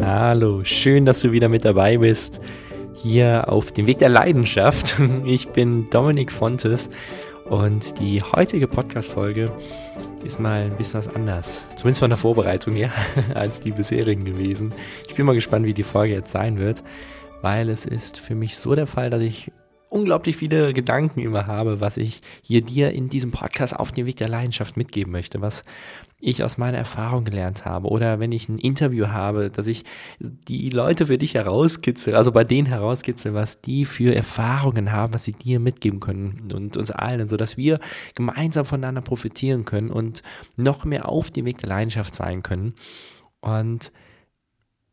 Hallo, schön, dass du wieder mit dabei bist. Hier auf dem Weg der Leidenschaft. Ich bin Dominik Fontes und die heutige Podcast-Folge ist mal ein bisschen was anders. Zumindest von der Vorbereitung her als die bisherigen gewesen. Ich bin mal gespannt, wie die Folge jetzt sein wird, weil es ist für mich so der Fall, dass ich unglaublich viele Gedanken immer habe, was ich hier dir in diesem Podcast auf dem Weg der Leidenschaft mitgeben möchte, was ich aus meiner Erfahrung gelernt habe oder wenn ich ein Interview habe, dass ich die Leute für dich herauskitzel, also bei denen herauskitzel, was die für Erfahrungen haben, was sie dir mitgeben können und uns allen, so dass wir gemeinsam voneinander profitieren können und noch mehr auf dem Weg der Leidenschaft sein können. Und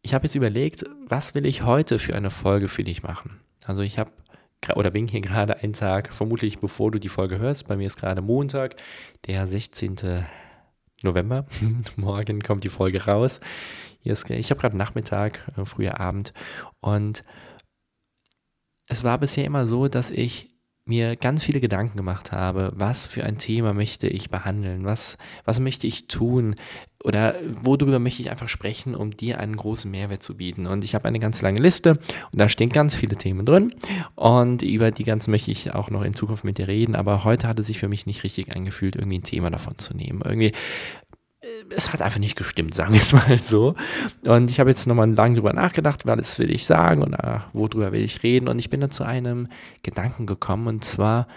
ich habe jetzt überlegt, was will ich heute für eine Folge für dich machen? Also ich habe oder bin hier gerade einen Tag, vermutlich bevor du die Folge hörst. Bei mir ist gerade Montag, der 16. November. Morgen kommt die Folge raus. Ist, ich habe gerade Nachmittag, äh, früher Abend. Und es war bisher immer so, dass ich mir ganz viele Gedanken gemacht habe, was für ein Thema möchte ich behandeln, was, was möchte ich tun oder worüber möchte ich einfach sprechen, um dir einen großen Mehrwert zu bieten. Und ich habe eine ganz lange Liste und da stehen ganz viele Themen drin und über die ganzen möchte ich auch noch in Zukunft mit dir reden, aber heute hatte sich für mich nicht richtig eingefühlt, irgendwie ein Thema davon zu nehmen. Irgendwie es hat einfach nicht gestimmt, sagen wir es mal so. Und ich habe jetzt nochmal lange drüber nachgedacht, was will ich sagen und uh, worüber will ich reden. Und ich bin dann zu einem Gedanken gekommen. Und zwar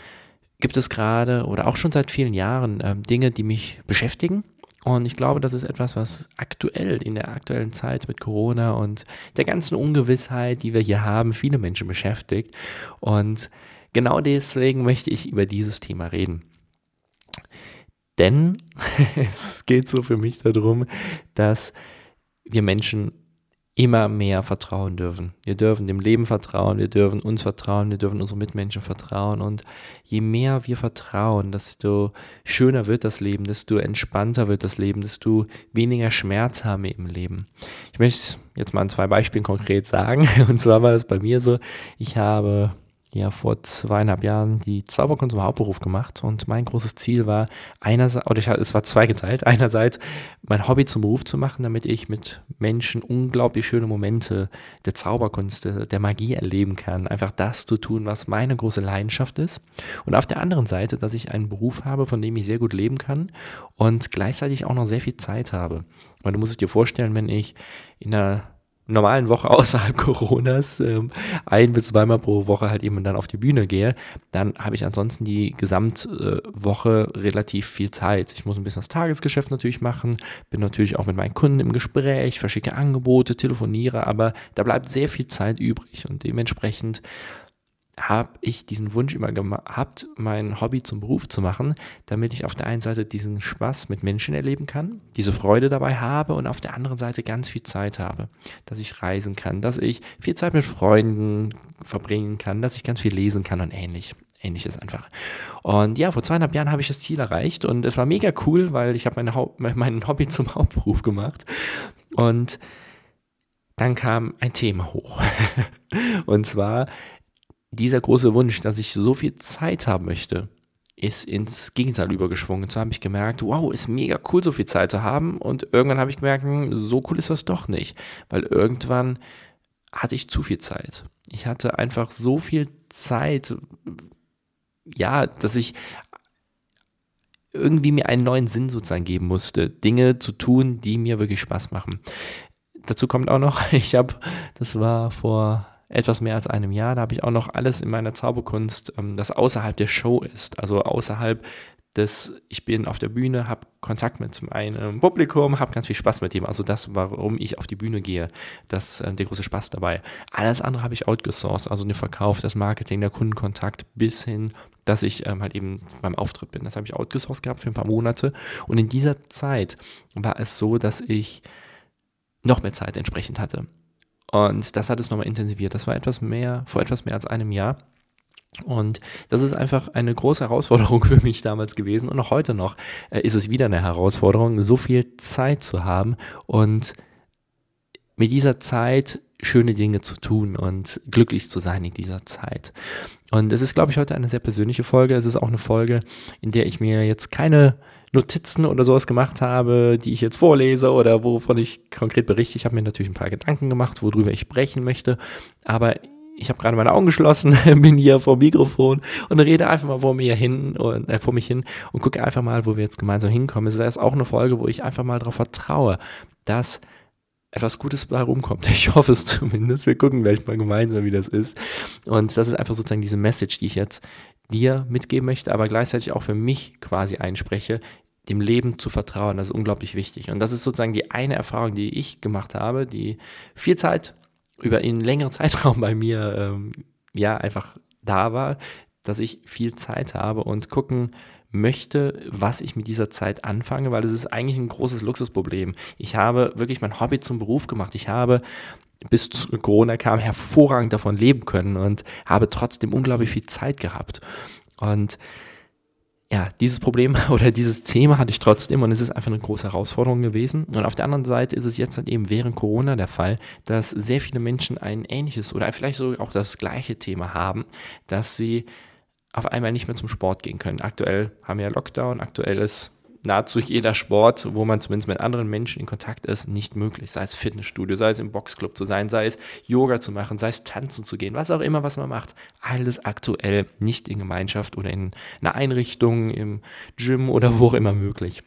gibt es gerade oder auch schon seit vielen Jahren äh, Dinge, die mich beschäftigen. Und ich glaube, das ist etwas, was aktuell in der aktuellen Zeit mit Corona und der ganzen Ungewissheit, die wir hier haben, viele Menschen beschäftigt. Und genau deswegen möchte ich über dieses Thema reden. Denn es geht so für mich darum, dass wir Menschen immer mehr vertrauen dürfen. Wir dürfen dem Leben vertrauen, wir dürfen uns vertrauen, wir dürfen unseren Mitmenschen vertrauen. Und je mehr wir vertrauen, desto schöner wird das Leben, desto entspannter wird das Leben, desto weniger Schmerz haben wir im Leben. Ich möchte jetzt mal an zwei Beispielen konkret sagen. Und zwar war es bei mir so, ich habe ja vor zweieinhalb Jahren die Zauberkunst zum Hauptberuf gemacht und mein großes Ziel war einerseits, oder ich, es war zweigeteilt, einerseits mein Hobby zum Beruf zu machen, damit ich mit Menschen unglaublich schöne Momente der Zauberkunst, der, Magie erleben kann, einfach das zu tun, was meine große Leidenschaft ist. Und auf der anderen Seite, dass ich einen Beruf habe, von dem ich sehr gut leben kann und gleichzeitig auch noch sehr viel Zeit habe. Und du musst es dir vorstellen, wenn ich in einer normalen Woche außerhalb Coronas ähm, ein bis zweimal pro Woche halt eben dann auf die Bühne gehe, dann habe ich ansonsten die Gesamtwoche äh, relativ viel Zeit. Ich muss ein bisschen das Tagesgeschäft natürlich machen, bin natürlich auch mit meinen Kunden im Gespräch, verschicke Angebote, telefoniere, aber da bleibt sehr viel Zeit übrig und dementsprechend habe ich diesen Wunsch immer gehabt, mein Hobby zum Beruf zu machen, damit ich auf der einen Seite diesen Spaß mit Menschen erleben kann, diese Freude dabei habe und auf der anderen Seite ganz viel Zeit habe, dass ich reisen kann, dass ich viel Zeit mit Freunden verbringen kann, dass ich ganz viel lesen kann und ähnlich. Ähnliches einfach. Und ja, vor zweieinhalb Jahren habe ich das Ziel erreicht und es war mega cool, weil ich habe meine Haupt, mein Hobby zum Hauptberuf gemacht. Und dann kam ein Thema hoch. und zwar dieser große Wunsch, dass ich so viel Zeit haben möchte, ist ins Gegenteil übergeschwungen. Und zwar habe ich gemerkt, wow, ist mega cool, so viel Zeit zu haben. Und irgendwann habe ich gemerkt, hm, so cool ist das doch nicht. Weil irgendwann hatte ich zu viel Zeit. Ich hatte einfach so viel Zeit, ja, dass ich irgendwie mir einen neuen Sinn sozusagen geben musste, Dinge zu tun, die mir wirklich Spaß machen. Dazu kommt auch noch, ich habe, das war vor etwas mehr als einem Jahr. Da habe ich auch noch alles in meiner Zauberkunst, ähm, das außerhalb der Show ist, also außerhalb des, ich bin auf der Bühne, habe Kontakt mit meinem Publikum, habe ganz viel Spaß mit ihm. Also das, warum ich auf die Bühne gehe, das äh, der große Spaß dabei. Alles andere habe ich outgesourced, also den Verkauf, das Marketing, der Kundenkontakt bis hin, dass ich ähm, halt eben beim Auftritt bin. Das habe ich outgesourced gehabt für ein paar Monate. Und in dieser Zeit war es so, dass ich noch mehr Zeit entsprechend hatte. Und das hat es nochmal intensiviert. Das war etwas mehr, vor etwas mehr als einem Jahr. Und das ist einfach eine große Herausforderung für mich damals gewesen und auch heute noch äh, ist es wieder eine Herausforderung, so viel Zeit zu haben und mit dieser Zeit schöne Dinge zu tun und glücklich zu sein in dieser Zeit. Und es ist, glaube ich, heute eine sehr persönliche Folge. Es ist auch eine Folge, in der ich mir jetzt keine Notizen oder sowas gemacht habe, die ich jetzt vorlese oder wovon ich konkret berichte. Ich habe mir natürlich ein paar Gedanken gemacht, worüber ich sprechen möchte, aber ich habe gerade meine Augen geschlossen, bin hier vor dem Mikrofon und rede einfach mal vor mir hin und äh, vor mich hin und gucke einfach mal, wo wir jetzt gemeinsam hinkommen. Es ist auch eine Folge, wo ich einfach mal darauf vertraue, dass etwas Gutes bei rumkommt. Ich hoffe es zumindest. Wir gucken gleich mal gemeinsam, wie das ist. Und das ist einfach sozusagen diese Message, die ich jetzt dir mitgeben möchte, aber gleichzeitig auch für mich quasi einspreche, dem Leben zu vertrauen. Das ist unglaublich wichtig. Und das ist sozusagen die eine Erfahrung, die ich gemacht habe, die viel Zeit über einen längeren Zeitraum bei mir ähm, ja einfach da war, dass ich viel Zeit habe und gucken möchte, was ich mit dieser Zeit anfange, weil es ist eigentlich ein großes Luxusproblem. Ich habe wirklich mein Hobby zum Beruf gemacht. Ich habe bis Corona kam hervorragend davon leben können und habe trotzdem unglaublich viel Zeit gehabt. Und ja, dieses Problem oder dieses Thema hatte ich trotzdem und es ist einfach eine große Herausforderung gewesen. Und auf der anderen Seite ist es jetzt halt eben während Corona der Fall, dass sehr viele Menschen ein ähnliches oder vielleicht sogar auch das gleiche Thema haben, dass sie auf einmal nicht mehr zum Sport gehen können. Aktuell haben wir ja Lockdown, aktuell ist nahezu jeder Sport, wo man zumindest mit anderen Menschen in Kontakt ist, nicht möglich. Sei es Fitnessstudio, sei es im Boxclub zu sein, sei es Yoga zu machen, sei es tanzen zu gehen, was auch immer, was man macht. Alles aktuell nicht in Gemeinschaft oder in einer Einrichtung, im Gym oder wo auch immer möglich.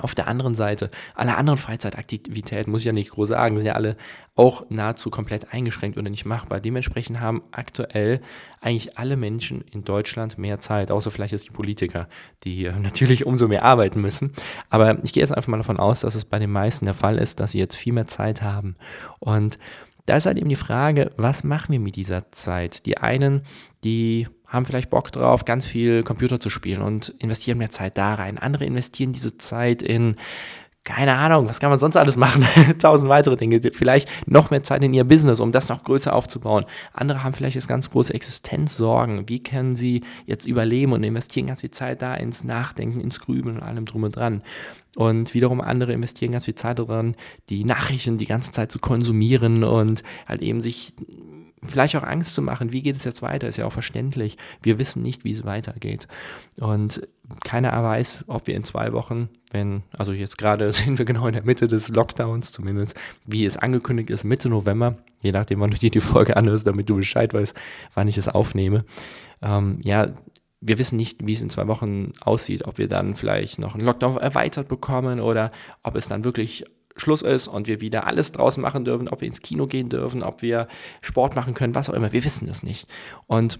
Auf der anderen Seite, alle anderen Freizeitaktivitäten, muss ich ja nicht groß sagen, sind ja alle auch nahezu komplett eingeschränkt oder nicht machbar. Dementsprechend haben aktuell eigentlich alle Menschen in Deutschland mehr Zeit, außer vielleicht jetzt die Politiker, die hier natürlich umso mehr arbeiten müssen. Aber ich gehe jetzt einfach mal davon aus, dass es bei den meisten der Fall ist, dass sie jetzt viel mehr Zeit haben. Und da ist halt eben die Frage, was machen wir mit dieser Zeit? Die einen, die haben vielleicht Bock drauf, ganz viel Computer zu spielen und investieren mehr Zeit da rein. Andere investieren diese Zeit in keine Ahnung, was kann man sonst alles machen? Tausend weitere Dinge. Vielleicht noch mehr Zeit in ihr Business, um das noch größer aufzubauen. Andere haben vielleicht jetzt ganz große Existenzsorgen. Wie können sie jetzt überleben und investieren ganz viel Zeit da ins Nachdenken, ins Grübeln und allem drum und dran. Und wiederum andere investieren ganz viel Zeit daran, die Nachrichten die ganze Zeit zu konsumieren und halt eben sich vielleicht auch Angst zu machen, wie geht es jetzt weiter, ist ja auch verständlich. Wir wissen nicht, wie es weitergeht. Und keiner weiß, ob wir in zwei Wochen, wenn, also jetzt gerade sind wir genau in der Mitte des Lockdowns, zumindest wie es angekündigt ist, Mitte November, je nachdem, wann du dir die Folge anhörst, damit du Bescheid weißt, wann ich es aufnehme. Ähm, ja, wir wissen nicht, wie es in zwei Wochen aussieht, ob wir dann vielleicht noch einen Lockdown erweitert bekommen oder ob es dann wirklich Schluss ist und wir wieder alles draußen machen dürfen, ob wir ins Kino gehen dürfen, ob wir Sport machen können, was auch immer. Wir wissen das nicht. Und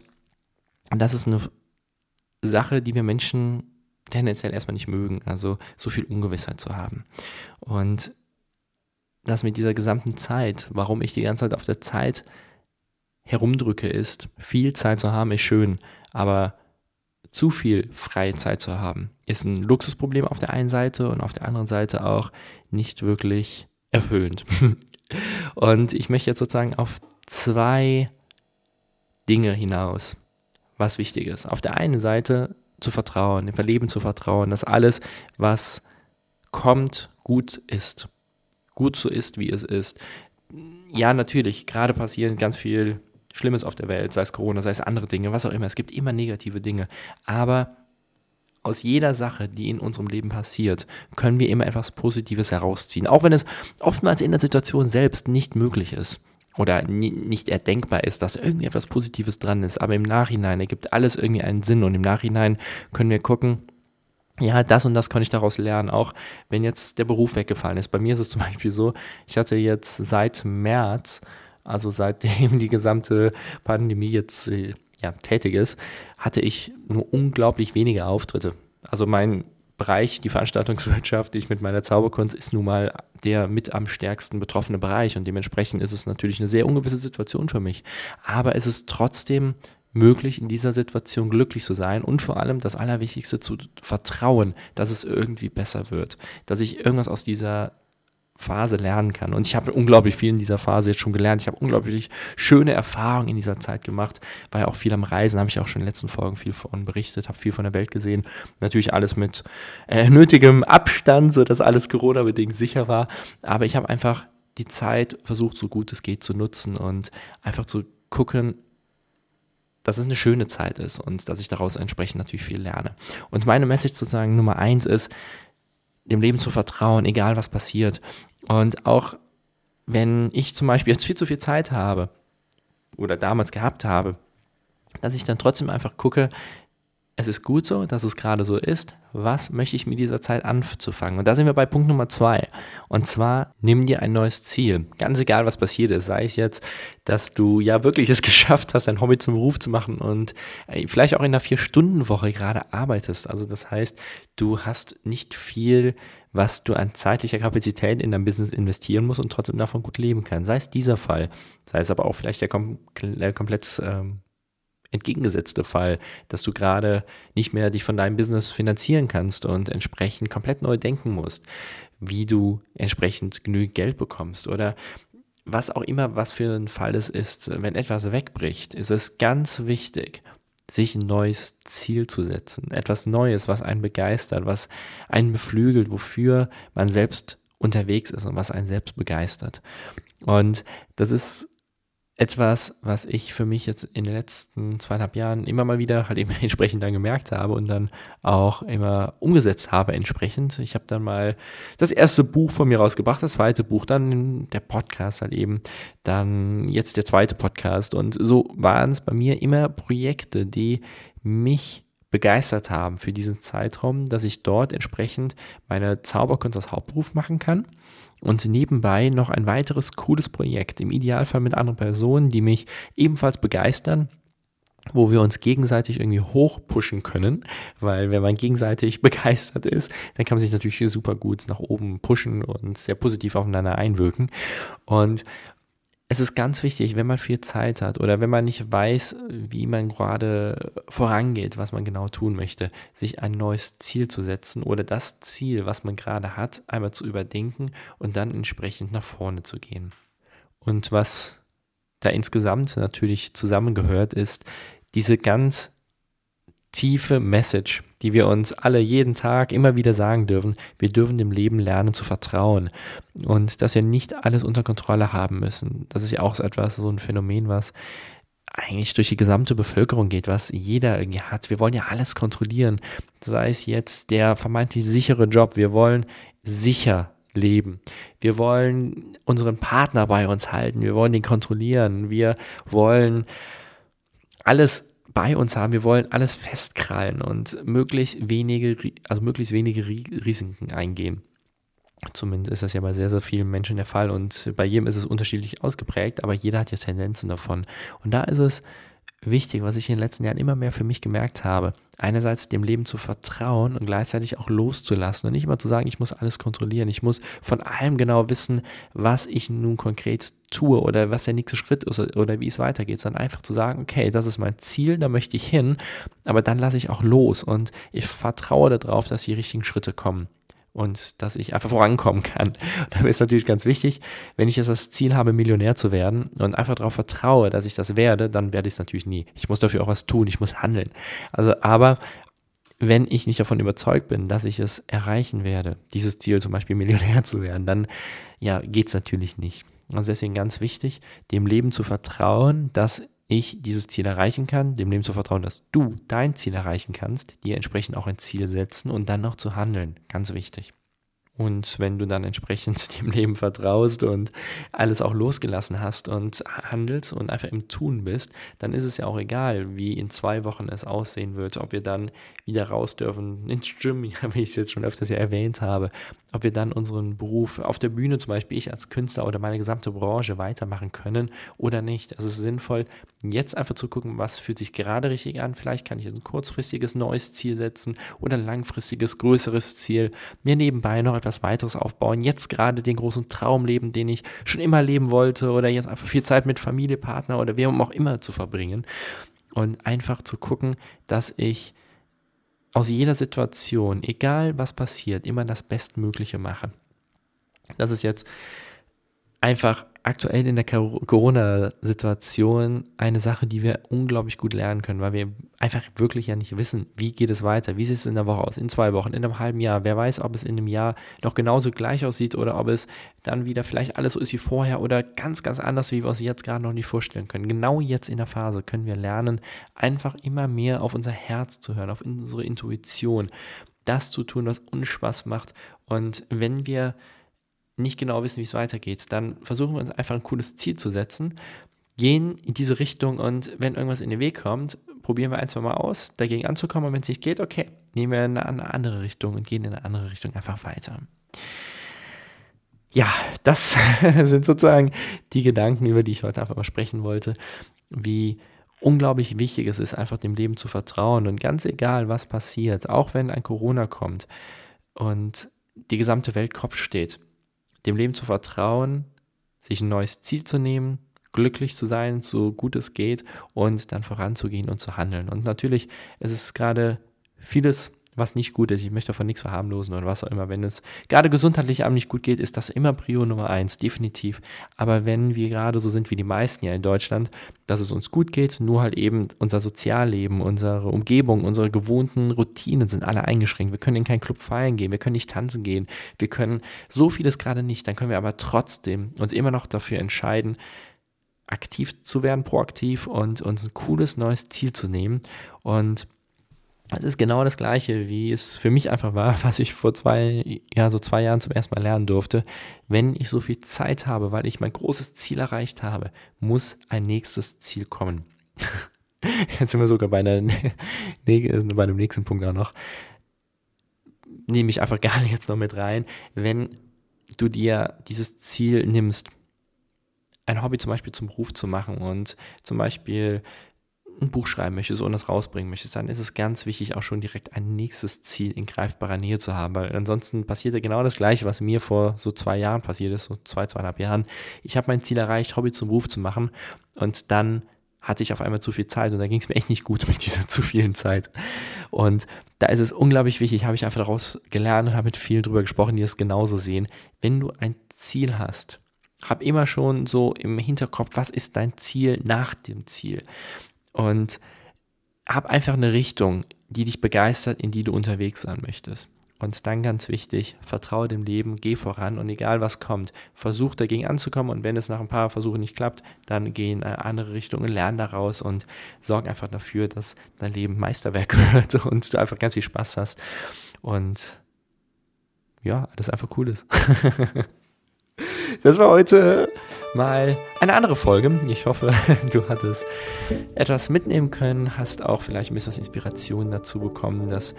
das ist eine Sache, die wir Menschen tendenziell erstmal nicht mögen, also so viel Ungewissheit zu haben. Und das mit dieser gesamten Zeit, warum ich die ganze Zeit auf der Zeit herumdrücke, ist, viel Zeit zu haben, ist schön, aber zu viel freie Zeit zu haben, ist ein Luxusproblem auf der einen Seite und auf der anderen Seite auch nicht wirklich erfüllend. und ich möchte jetzt sozusagen auf zwei Dinge hinaus, was wichtig ist. Auf der einen Seite zu vertrauen, dem Verleben zu vertrauen, dass alles, was kommt, gut ist. Gut so ist, wie es ist. Ja, natürlich, gerade passieren ganz viel Schlimmes auf der Welt, sei es Corona, sei es andere Dinge, was auch immer. Es gibt immer negative Dinge. Aber aus jeder Sache, die in unserem Leben passiert, können wir immer etwas Positives herausziehen. Auch wenn es oftmals in der Situation selbst nicht möglich ist oder nicht erdenkbar ist, dass irgendwie etwas Positives dran ist. Aber im Nachhinein ergibt alles irgendwie einen Sinn und im Nachhinein können wir gucken, ja, das und das kann ich daraus lernen, auch wenn jetzt der Beruf weggefallen ist. Bei mir ist es zum Beispiel so, ich hatte jetzt seit März also seitdem die gesamte Pandemie jetzt äh, ja, tätig ist, hatte ich nur unglaublich wenige Auftritte. Also mein Bereich, die Veranstaltungswirtschaft, die ich mit meiner Zauberkunst, ist nun mal der mit am stärksten betroffene Bereich und dementsprechend ist es natürlich eine sehr ungewisse Situation für mich. Aber es ist trotzdem möglich, in dieser Situation glücklich zu sein und vor allem das Allerwichtigste zu vertrauen, dass es irgendwie besser wird, dass ich irgendwas aus dieser Phase lernen kann. Und ich habe unglaublich viel in dieser Phase jetzt schon gelernt. Ich habe unglaublich schöne Erfahrungen in dieser Zeit gemacht. War ja auch viel am Reisen, habe ich auch schon in den letzten Folgen viel von berichtet, habe viel von der Welt gesehen. Natürlich alles mit äh, nötigem Abstand, sodass alles Corona-bedingt sicher war. Aber ich habe einfach die Zeit versucht, so gut es geht zu nutzen und einfach zu gucken, dass es eine schöne Zeit ist und dass ich daraus entsprechend natürlich viel lerne. Und meine Message sozusagen Nummer eins ist, dem Leben zu vertrauen, egal was passiert. Und auch wenn ich zum Beispiel jetzt viel zu viel Zeit habe oder damals gehabt habe, dass ich dann trotzdem einfach gucke, es ist gut so, dass es gerade so ist. Was möchte ich mit dieser Zeit anzufangen? Und da sind wir bei Punkt Nummer zwei. Und zwar, nimm dir ein neues Ziel. Ganz egal, was passiert ist. Sei es jetzt, dass du ja wirklich es geschafft hast, dein Hobby zum Beruf zu machen und äh, vielleicht auch in einer Vier-Stunden-Woche gerade arbeitest. Also das heißt, du hast nicht viel, was du an zeitlicher Kapazität in dein Business investieren musst und trotzdem davon gut leben kannst. Sei es dieser Fall. Sei es aber auch vielleicht der, kom komplett ähm, entgegengesetzte Fall, dass du gerade nicht mehr dich von deinem Business finanzieren kannst und entsprechend komplett neu denken musst, wie du entsprechend genügend Geld bekommst oder was auch immer, was für ein Fall es ist, wenn etwas wegbricht, ist es ganz wichtig, sich ein neues Ziel zu setzen. Etwas Neues, was einen begeistert, was einen beflügelt, wofür man selbst unterwegs ist und was einen selbst begeistert. Und das ist etwas, was ich für mich jetzt in den letzten zweieinhalb Jahren immer mal wieder halt eben entsprechend dann gemerkt habe und dann auch immer umgesetzt habe entsprechend. Ich habe dann mal das erste Buch von mir rausgebracht, das zweite Buch, dann der Podcast halt eben, dann jetzt der zweite Podcast und so waren es bei mir immer Projekte, die mich begeistert haben für diesen Zeitraum, dass ich dort entsprechend meine Zauberkunst als Hauptberuf machen kann und nebenbei noch ein weiteres cooles Projekt, im Idealfall mit anderen Personen, die mich ebenfalls begeistern wo wir uns gegenseitig irgendwie hochpushen können, weil wenn man gegenseitig begeistert ist, dann kann man sich natürlich super gut nach oben pushen und sehr positiv aufeinander einwirken. Und es ist ganz wichtig, wenn man viel Zeit hat oder wenn man nicht weiß, wie man gerade vorangeht, was man genau tun möchte, sich ein neues Ziel zu setzen oder das Ziel, was man gerade hat, einmal zu überdenken und dann entsprechend nach vorne zu gehen. Und was da insgesamt natürlich zusammengehört, ist diese ganz tiefe Message, die wir uns alle jeden Tag immer wieder sagen dürfen. Wir dürfen dem Leben lernen zu vertrauen und dass wir nicht alles unter Kontrolle haben müssen. Das ist ja auch etwas, so ein Phänomen, was eigentlich durch die gesamte Bevölkerung geht, was jeder irgendwie hat. Wir wollen ja alles kontrollieren. Sei es jetzt der vermeintlich sichere Job. Wir wollen sicher leben. Wir wollen unseren Partner bei uns halten. Wir wollen ihn kontrollieren. Wir wollen alles bei uns haben. Wir wollen alles festkrallen und möglichst wenige, also möglichst wenige Risiken eingehen. Zumindest ist das ja bei sehr, sehr vielen Menschen der Fall und bei jedem ist es unterschiedlich ausgeprägt, aber jeder hat ja Tendenzen davon. Und da ist es wichtig, was ich in den letzten Jahren immer mehr für mich gemerkt habe. Einerseits dem Leben zu vertrauen und gleichzeitig auch loszulassen und nicht immer zu sagen, ich muss alles kontrollieren. Ich muss von allem genau wissen, was ich nun konkret tue oder was der nächste Schritt ist oder wie es weitergeht, sondern einfach zu sagen, okay, das ist mein Ziel, da möchte ich hin, aber dann lasse ich auch los und ich vertraue darauf, dass die richtigen Schritte kommen und dass ich einfach vorankommen kann. Und da ist natürlich ganz wichtig, wenn ich jetzt das Ziel habe, Millionär zu werden und einfach darauf vertraue, dass ich das werde, dann werde ich es natürlich nie. Ich muss dafür auch was tun, ich muss handeln. Also, aber wenn ich nicht davon überzeugt bin, dass ich es erreichen werde, dieses Ziel zum Beispiel Millionär zu werden, dann ja, geht es natürlich nicht. Also deswegen ganz wichtig, dem Leben zu vertrauen, dass ich dieses Ziel erreichen kann, dem Leben zu vertrauen, dass du dein Ziel erreichen kannst, dir entsprechend auch ein Ziel setzen und dann noch zu handeln. Ganz wichtig. Und wenn du dann entsprechend dem Leben vertraust und alles auch losgelassen hast und handelst und einfach im Tun bist, dann ist es ja auch egal, wie in zwei Wochen es aussehen wird, ob wir dann wieder raus dürfen ins Gym, wie ich es jetzt schon öfters ja erwähnt habe, ob wir dann unseren Beruf auf der Bühne zum Beispiel, ich als Künstler oder meine gesamte Branche weitermachen können oder nicht. Es ist sinnvoll, jetzt einfach zu gucken, was fühlt sich gerade richtig an. Vielleicht kann ich jetzt ein kurzfristiges neues Ziel setzen oder ein langfristiges, größeres Ziel, mir nebenbei noch etwas weiteres aufbauen, jetzt gerade den großen Traum leben, den ich schon immer leben wollte oder jetzt einfach viel Zeit mit Familie, Partner oder wem auch immer zu verbringen und einfach zu gucken, dass ich aus jeder Situation, egal was passiert, immer das Bestmögliche mache. Das ist jetzt einfach aktuell in der Corona-Situation eine Sache, die wir unglaublich gut lernen können, weil wir einfach wirklich ja nicht wissen, wie geht es weiter, wie sieht es in der Woche aus, in zwei Wochen, in einem halben Jahr. Wer weiß, ob es in einem Jahr noch genauso gleich aussieht oder ob es dann wieder vielleicht alles so ist wie vorher oder ganz, ganz anders, wie wir uns jetzt gerade noch nicht vorstellen können. Genau jetzt in der Phase können wir lernen, einfach immer mehr auf unser Herz zu hören, auf unsere Intuition, das zu tun, was uns Spaß macht. Und wenn wir nicht genau wissen, wie es weitergeht, dann versuchen wir uns einfach ein cooles Ziel zu setzen, gehen in diese Richtung und wenn irgendwas in den Weg kommt, probieren wir ein, zwei Mal aus, dagegen anzukommen und wenn es nicht geht, okay, nehmen wir eine, eine andere Richtung und gehen in eine andere Richtung einfach weiter. Ja, das sind sozusagen die Gedanken, über die ich heute einfach mal sprechen wollte, wie unglaublich wichtig es ist, einfach dem Leben zu vertrauen und ganz egal, was passiert, auch wenn ein Corona kommt und die gesamte Welt Kopf steht, dem Leben zu vertrauen, sich ein neues Ziel zu nehmen, glücklich zu sein, so gut es geht und dann voranzugehen und zu handeln. Und natürlich ist es gerade vieles was nicht gut ist. Ich möchte davon nichts verharmlosen oder was auch immer. Wenn es gerade gesundheitlich einem nicht gut geht, ist das immer Prio Nummer eins, definitiv. Aber wenn wir gerade so sind wie die meisten ja in Deutschland, dass es uns gut geht, nur halt eben unser Sozialleben, unsere Umgebung, unsere gewohnten Routinen sind alle eingeschränkt. Wir können in keinen Club feiern gehen, wir können nicht tanzen gehen, wir können so vieles gerade nicht. Dann können wir aber trotzdem uns immer noch dafür entscheiden, aktiv zu werden, proaktiv und uns ein cooles neues Ziel zu nehmen und es ist genau das Gleiche, wie es für mich einfach war, was ich vor zwei, ja, so zwei Jahren zum ersten Mal lernen durfte. Wenn ich so viel Zeit habe, weil ich mein großes Ziel erreicht habe, muss ein nächstes Ziel kommen. Jetzt sind wir sogar bei, einer, bei einem nächsten Punkt auch noch. Nehme ich einfach gerne jetzt noch mit rein. Wenn du dir dieses Ziel nimmst, ein Hobby zum Beispiel zum Beruf zu machen und zum Beispiel ein Buch schreiben möchtest und das rausbringen möchtest, dann ist es ganz wichtig, auch schon direkt ein nächstes Ziel in greifbarer Nähe zu haben, weil ansonsten passiert ja genau das Gleiche, was mir vor so zwei Jahren passiert ist, so zwei, zweieinhalb Jahren. Ich habe mein Ziel erreicht, Hobby zum Beruf zu machen und dann hatte ich auf einmal zu viel Zeit und da ging es mir echt nicht gut mit dieser zu vielen Zeit. Und da ist es unglaublich wichtig, habe ich einfach daraus gelernt und habe mit vielen drüber gesprochen, die es genauso sehen. Wenn du ein Ziel hast, hab immer schon so im Hinterkopf, was ist dein Ziel nach dem Ziel? Und hab einfach eine Richtung, die dich begeistert, in die du unterwegs sein möchtest. Und dann ganz wichtig, vertraue dem Leben, geh voran und egal was kommt, versuch dagegen anzukommen und wenn es nach ein paar Versuchen nicht klappt, dann geh in eine andere Richtung und lerne daraus und sorg einfach dafür, dass dein Leben Meisterwerk wird und du einfach ganz viel Spaß hast und ja, das einfach cool ist. das war heute mal eine andere Folge. Ich hoffe, du hattest etwas mitnehmen können, hast auch vielleicht ein bisschen was Inspiration dazu bekommen, dass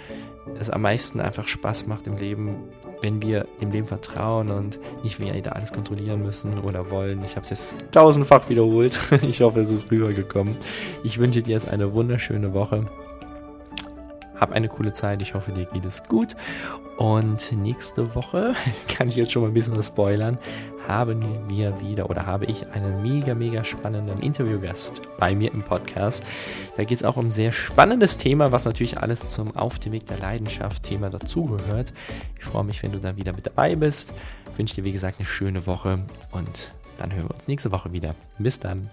es am meisten einfach Spaß macht im Leben, wenn wir dem Leben vertrauen und nicht wieder alles kontrollieren müssen oder wollen. Ich habe es jetzt tausendfach wiederholt. Ich hoffe, es ist rübergekommen. Ich wünsche dir jetzt eine wunderschöne Woche. Hab eine coole Zeit. Ich hoffe, dir geht es gut. Und nächste Woche, kann ich jetzt schon mal ein bisschen was spoilern, haben wir wieder oder habe ich einen mega, mega spannenden Interviewgast bei mir im Podcast. Da geht es auch um ein sehr spannendes Thema, was natürlich alles zum Auf dem Weg der Leidenschaft Thema dazugehört. Ich freue mich, wenn du da wieder mit dabei bist. Ich wünsche dir, wie gesagt, eine schöne Woche und dann hören wir uns nächste Woche wieder. Bis dann.